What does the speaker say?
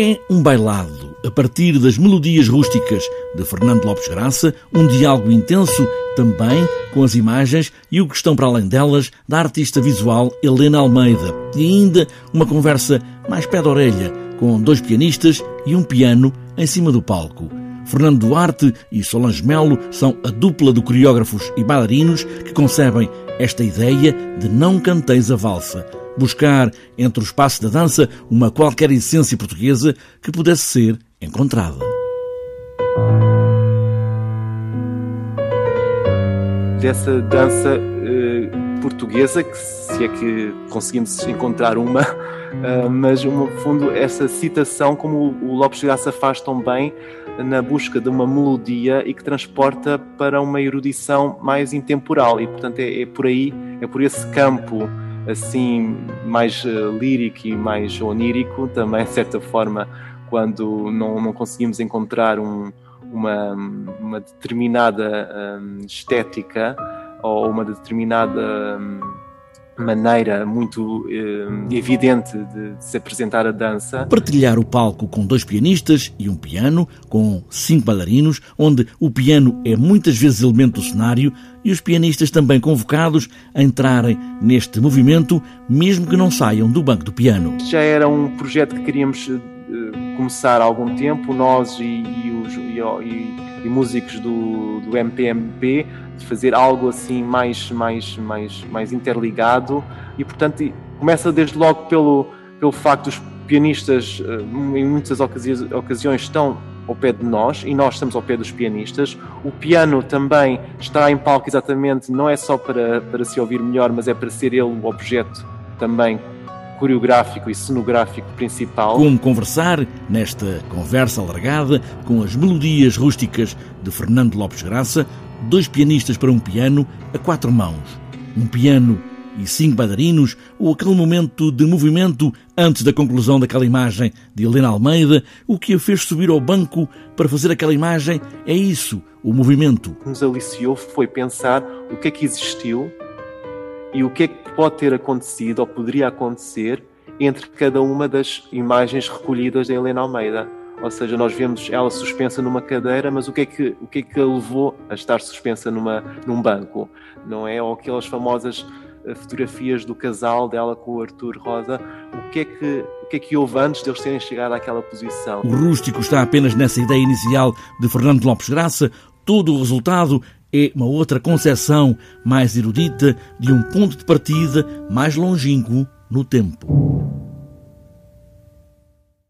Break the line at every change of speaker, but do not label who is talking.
É um bailado, a partir das melodias rústicas de Fernando Lopes Graça, um diálogo intenso também com as imagens e o que estão para além delas da artista visual Helena Almeida. E ainda uma conversa mais pé de orelha com dois pianistas e um piano em cima do palco. Fernando Duarte e Solange Melo são a dupla de coreógrafos e bailarinos que concebem esta ideia de não canteis a valsa buscar entre o espaço da dança uma qualquer essência portuguesa que pudesse ser encontrada.
Dessa dança eh, portuguesa, que se é que conseguimos encontrar uma, uh, mas no fundo essa citação, como o Lopes Graça faz tão bem, na busca de uma melodia e que transporta para uma erudição mais intemporal e portanto é, é por aí, é por esse campo assim mais uh, lírico e mais onírico, também de certa forma, quando não, não conseguimos encontrar um, uma, uma determinada um, estética ou uma determinada um, maneira muito eh, evidente de, de, se apresentar a dança.
Partilhar o palco com dois pianistas e um piano, com cinco bailarinos, onde o piano é muitas vezes elemento do cenário e os pianistas também convocados a entrarem neste movimento, mesmo que não saiam do banco do piano.
Já era um projeto que queríamos eh, começar há algum tempo, nós e, e os e, e músicos do, do MPMP, de fazer algo assim mais, mais, mais, mais interligado e, portanto, começa desde logo pelo, pelo facto dos pianistas, eh, em muitas ocasiões, estão ao pé de nós e nós estamos ao pé dos pianistas. O piano também está em palco exatamente, não é só para, para se ouvir melhor, mas é para ser ele o objeto também coreográfico e cenográfico principal.
Como conversar nesta conversa alargada com as melodias rústicas de Fernando Lopes Graça, dois pianistas para um piano a quatro mãos. Um piano e cinco bailarinos, ou aquele momento de movimento antes da conclusão daquela imagem de Helena Almeida, o que a fez subir ao banco para fazer aquela imagem é isso, o movimento. O
que nos aliciou foi pensar o que é que existiu e o que é que pode ter acontecido ou poderia acontecer entre cada uma das imagens recolhidas da Helena Almeida. Ou seja, nós vemos ela suspensa numa cadeira, mas o que é que, o que, é que a levou a estar suspensa numa, num banco? Não é? Ou aquelas famosas eh, fotografias do casal dela com o Arthur Rosa. O que é que, o que, é que houve antes deles terem chegado àquela posição?
O rústico está apenas nessa ideia inicial de Fernando Lopes Graça. Todo o resultado é uma outra concepção mais erudita de um ponto de partida mais longínquo no tempo.